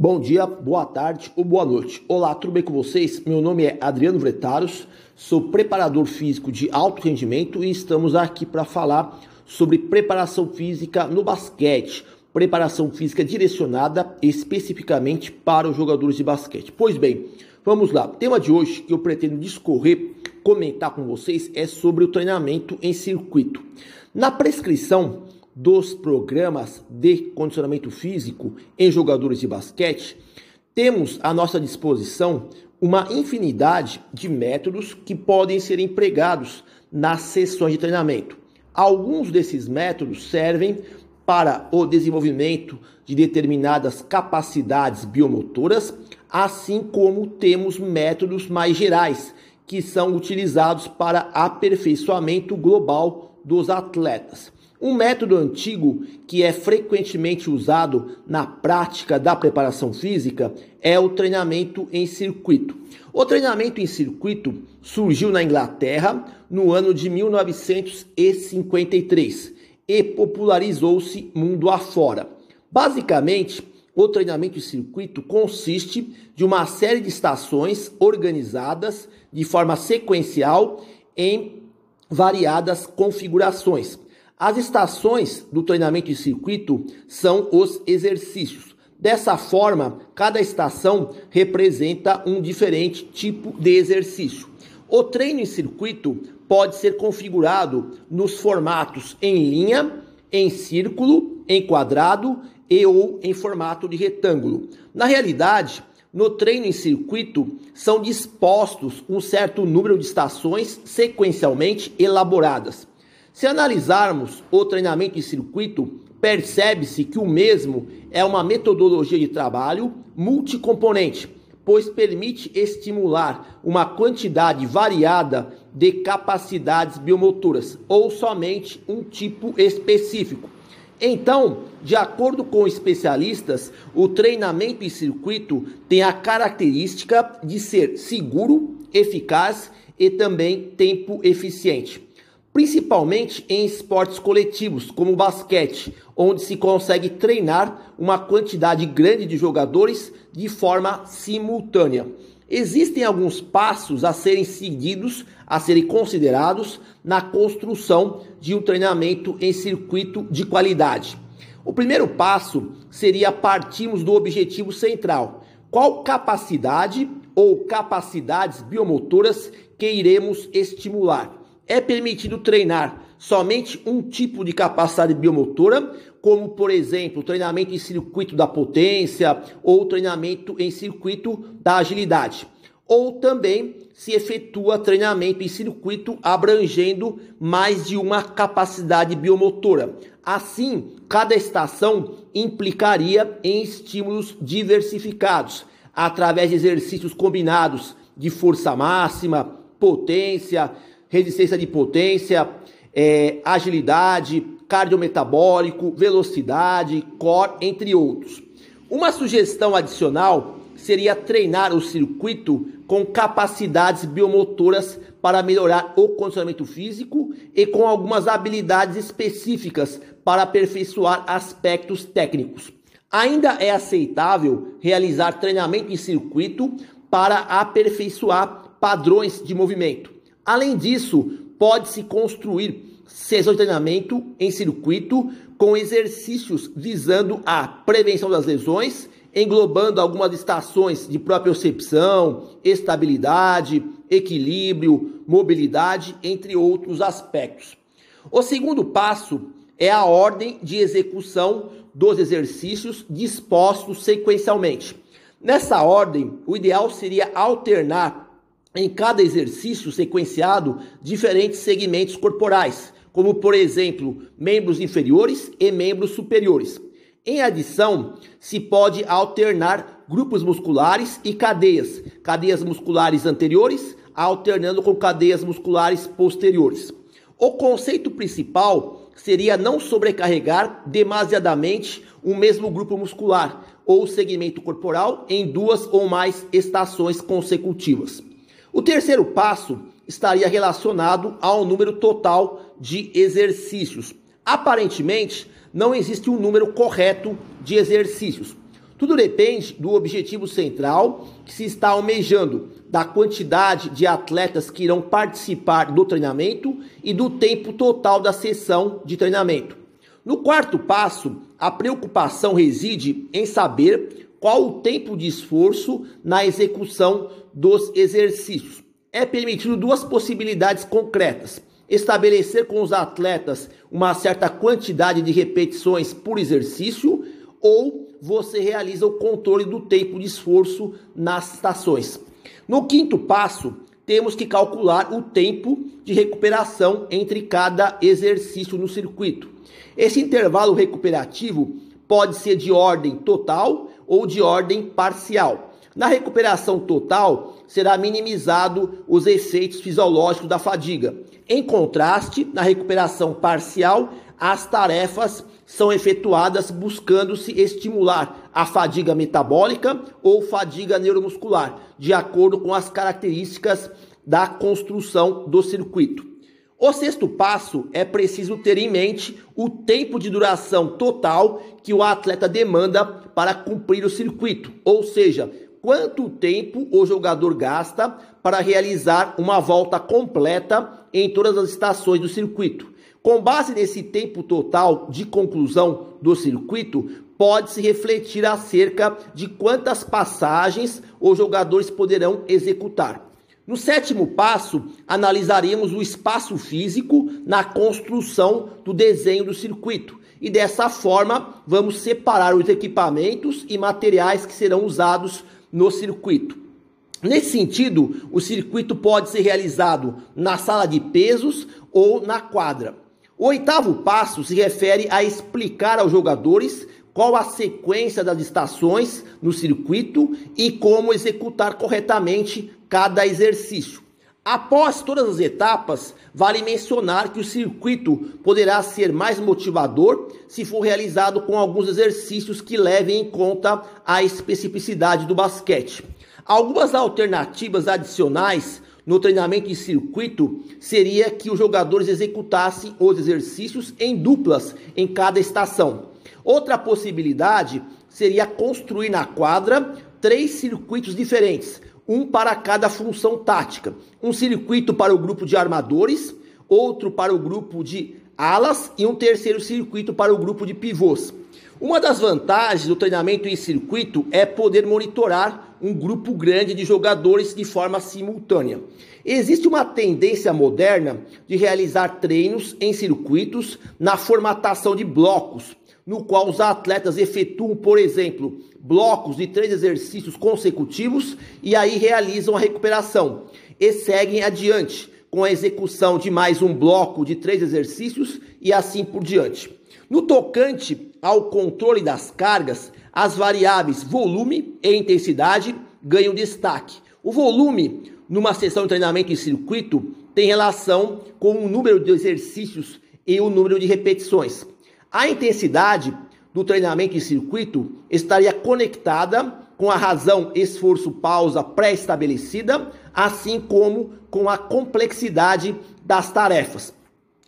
Bom dia, boa tarde ou boa noite. Olá, tudo bem com vocês? Meu nome é Adriano Vretaros, sou preparador físico de alto rendimento e estamos aqui para falar sobre preparação física no basquete. Preparação física direcionada especificamente para os jogadores de basquete. Pois bem, vamos lá. O tema de hoje que eu pretendo discorrer, comentar com vocês é sobre o treinamento em circuito. Na prescrição, dos programas de condicionamento físico em jogadores de basquete, temos à nossa disposição uma infinidade de métodos que podem ser empregados nas sessões de treinamento. Alguns desses métodos servem para o desenvolvimento de determinadas capacidades biomotoras, assim como temos métodos mais gerais que são utilizados para aperfeiçoamento global dos atletas. Um método antigo que é frequentemente usado na prática da preparação física é o treinamento em circuito. O treinamento em circuito surgiu na Inglaterra no ano de 1953 e popularizou-se mundo afora. Basicamente, o treinamento em circuito consiste de uma série de estações organizadas de forma sequencial em variadas configurações. As estações do treinamento de circuito são os exercícios. Dessa forma, cada estação representa um diferente tipo de exercício. O treino em circuito pode ser configurado nos formatos em linha, em círculo, em quadrado e ou em formato de retângulo. Na realidade, no treino em circuito são dispostos um certo número de estações sequencialmente elaboradas. Se analisarmos o treinamento em circuito, percebe-se que o mesmo é uma metodologia de trabalho multicomponente, pois permite estimular uma quantidade variada de capacidades biomotoras ou somente um tipo específico. Então, de acordo com especialistas, o treinamento em circuito tem a característica de ser seguro, eficaz e também tempo eficiente principalmente em esportes coletivos, como o basquete, onde se consegue treinar uma quantidade grande de jogadores de forma simultânea. Existem alguns passos a serem seguidos, a serem considerados na construção de um treinamento em circuito de qualidade. O primeiro passo seria partirmos do objetivo central. Qual capacidade ou capacidades biomotoras que iremos estimular? É permitido treinar somente um tipo de capacidade biomotora, como por exemplo, treinamento em circuito da potência ou treinamento em circuito da agilidade. Ou também se efetua treinamento em circuito abrangendo mais de uma capacidade biomotora. Assim, cada estação implicaria em estímulos diversificados, através de exercícios combinados de força máxima, potência, resistência de potência, é, agilidade, cardiometabólico, velocidade, core, entre outros. Uma sugestão adicional seria treinar o circuito com capacidades biomotoras para melhorar o condicionamento físico e com algumas habilidades específicas para aperfeiçoar aspectos técnicos. Ainda é aceitável realizar treinamento em circuito para aperfeiçoar padrões de movimento. Além disso, pode-se construir sessões de treinamento em circuito com exercícios visando a prevenção das lesões, englobando algumas estações de propriocepção, estabilidade, equilíbrio, mobilidade, entre outros aspectos. O segundo passo é a ordem de execução dos exercícios dispostos sequencialmente. Nessa ordem, o ideal seria alternar em cada exercício sequenciado diferentes segmentos corporais, como por exemplo, membros inferiores e membros superiores. Em adição, se pode alternar grupos musculares e cadeias, cadeias musculares anteriores alternando com cadeias musculares posteriores. O conceito principal seria não sobrecarregar demasiadamente o mesmo grupo muscular ou segmento corporal em duas ou mais estações consecutivas. O terceiro passo estaria relacionado ao número total de exercícios. Aparentemente, não existe um número correto de exercícios. Tudo depende do objetivo central que se está almejando, da quantidade de atletas que irão participar do treinamento e do tempo total da sessão de treinamento. No quarto passo, a preocupação reside em saber qual o tempo de esforço na execução dos exercícios. É permitido duas possibilidades concretas: estabelecer com os atletas uma certa quantidade de repetições por exercício ou você realiza o controle do tempo de esforço nas estações. No quinto passo, temos que calcular o tempo de recuperação entre cada exercício no circuito. Esse intervalo recuperativo pode ser de ordem total ou de ordem parcial. Na recuperação total, será minimizado os efeitos fisiológicos da fadiga. Em contraste, na recuperação parcial, as tarefas são efetuadas buscando-se estimular a fadiga metabólica ou fadiga neuromuscular, de acordo com as características da construção do circuito. O sexto passo é preciso ter em mente o tempo de duração total que o atleta demanda para cumprir o circuito, ou seja, quanto tempo o jogador gasta para realizar uma volta completa em todas as estações do circuito. Com base nesse tempo total de conclusão do circuito, pode-se refletir acerca de quantas passagens os jogadores poderão executar. No sétimo passo, analisaremos o espaço físico na construção do desenho do circuito. E dessa forma, vamos separar os equipamentos e materiais que serão usados no circuito. Nesse sentido, o circuito pode ser realizado na sala de pesos ou na quadra. O oitavo passo se refere a explicar aos jogadores qual a sequência das estações no circuito e como executar corretamente cada exercício. Após todas as etapas, vale mencionar que o circuito poderá ser mais motivador se for realizado com alguns exercícios que levem em conta a especificidade do basquete. Algumas alternativas adicionais no treinamento de circuito seria que os jogadores executassem os exercícios em duplas em cada estação. Outra possibilidade seria construir na quadra três circuitos diferentes, um para cada função tática. Um circuito para o grupo de armadores, outro para o grupo de alas e um terceiro circuito para o grupo de pivôs. Uma das vantagens do treinamento em circuito é poder monitorar um grupo grande de jogadores de forma simultânea. Existe uma tendência moderna de realizar treinos em circuitos na formatação de blocos, no qual os atletas efetuam, por exemplo, blocos de três exercícios consecutivos e aí realizam a recuperação e seguem adiante com a execução de mais um bloco de três exercícios e assim por diante. No tocante ao controle das cargas, as variáveis volume e intensidade ganham destaque. O volume, numa sessão de treinamento em circuito, tem relação com o número de exercícios e o número de repetições. A intensidade do treinamento em circuito estaria conectada com a razão esforço-pausa pré-estabelecida, assim como com a complexidade das tarefas.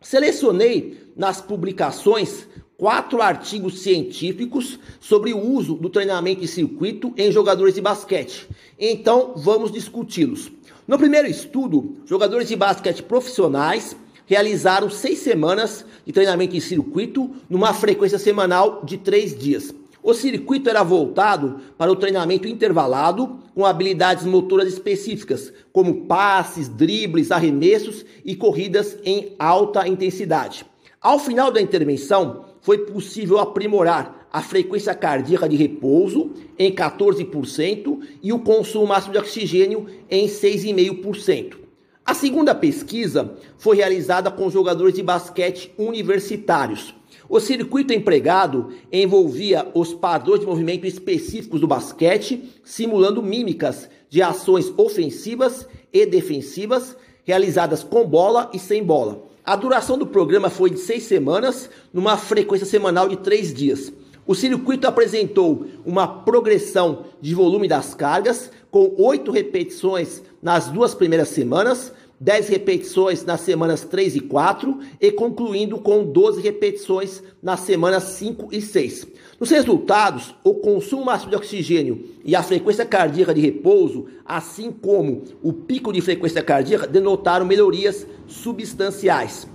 Selecionei nas publicações quatro artigos científicos sobre o uso do treinamento de circuito em jogadores de basquete. Então, vamos discuti-los. No primeiro estudo, jogadores de basquete profissionais realizaram seis semanas de treinamento em circuito numa frequência semanal de três dias. O circuito era voltado para o treinamento intervalado com habilidades motoras específicas, como passes, dribles, arremessos e corridas em alta intensidade. Ao final da intervenção, foi possível aprimorar a frequência cardíaca de repouso em 14% e o consumo máximo de oxigênio em 6,5%. A segunda pesquisa foi realizada com jogadores de basquete universitários. O circuito empregado envolvia os padrões de movimento específicos do basquete, simulando mímicas de ações ofensivas e defensivas realizadas com bola e sem bola. A duração do programa foi de seis semanas, numa frequência semanal de três dias. O circuito apresentou uma progressão de volume das cargas, com oito repetições nas duas primeiras semanas, 10 repetições nas semanas 3 e 4 e concluindo com 12 repetições nas semanas 5 e 6. Nos resultados, o consumo máximo de oxigênio e a frequência cardíaca de repouso, assim como o pico de frequência cardíaca, denotaram melhorias substanciais.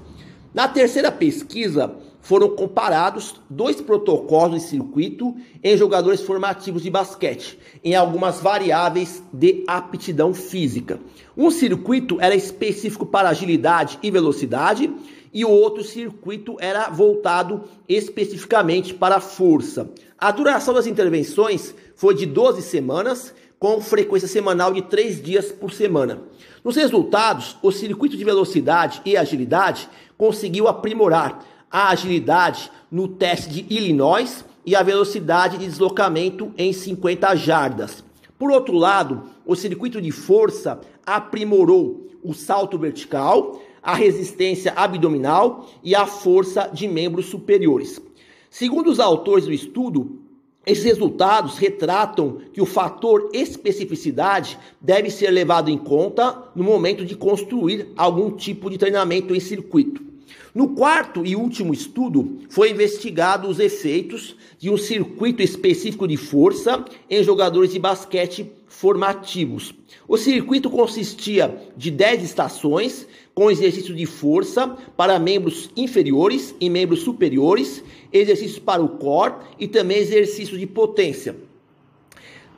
Na terceira pesquisa, foram comparados dois protocolos de circuito em jogadores formativos de basquete, em algumas variáveis de aptidão física. Um circuito era específico para agilidade e velocidade, e o outro circuito era voltado especificamente para força. A duração das intervenções foi de 12 semanas, com frequência semanal de 3 dias por semana. Nos resultados, o circuito de velocidade e agilidade conseguiu aprimorar a agilidade no teste de Illinois e a velocidade de deslocamento em 50 jardas. Por outro lado, o circuito de força aprimorou o salto vertical, a resistência abdominal e a força de membros superiores. Segundo os autores do estudo, esses resultados retratam que o fator especificidade deve ser levado em conta no momento de construir algum tipo de treinamento em circuito. No quarto e último estudo, foi investigado os efeitos de um circuito específico de força em jogadores de basquete formativos. O circuito consistia de 10 estações com exercício de força para membros inferiores e membros superiores, exercícios para o core e também exercício de potência.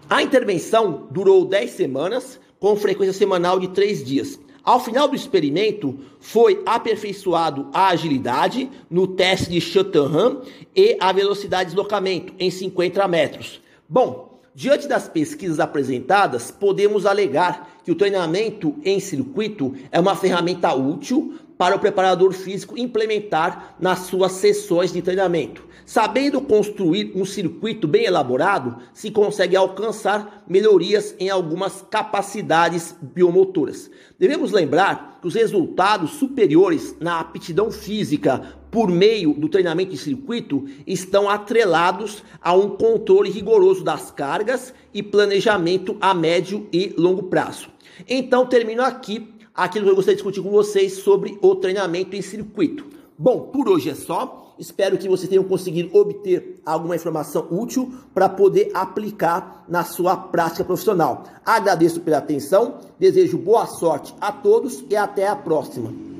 A intervenção durou 10 semanas, com frequência semanal de 3 dias. Ao final do experimento, foi aperfeiçoado a agilidade no teste de Chattanham e a velocidade de deslocamento em 50 metros. Bom, diante das pesquisas apresentadas, podemos alegar que o treinamento em circuito é uma ferramenta útil para o preparador físico implementar nas suas sessões de treinamento. Sabendo construir um circuito bem elaborado, se consegue alcançar melhorias em algumas capacidades biomotoras. Devemos lembrar que os resultados superiores na aptidão física por meio do treinamento de circuito estão atrelados a um controle rigoroso das cargas e planejamento a médio e longo prazo. Então, termino aqui aquilo que eu gostaria de discutir com vocês sobre o treinamento em circuito. Bom, por hoje é só. Espero que vocês tenham conseguido obter alguma informação útil para poder aplicar na sua prática profissional. Agradeço pela atenção, desejo boa sorte a todos e até a próxima.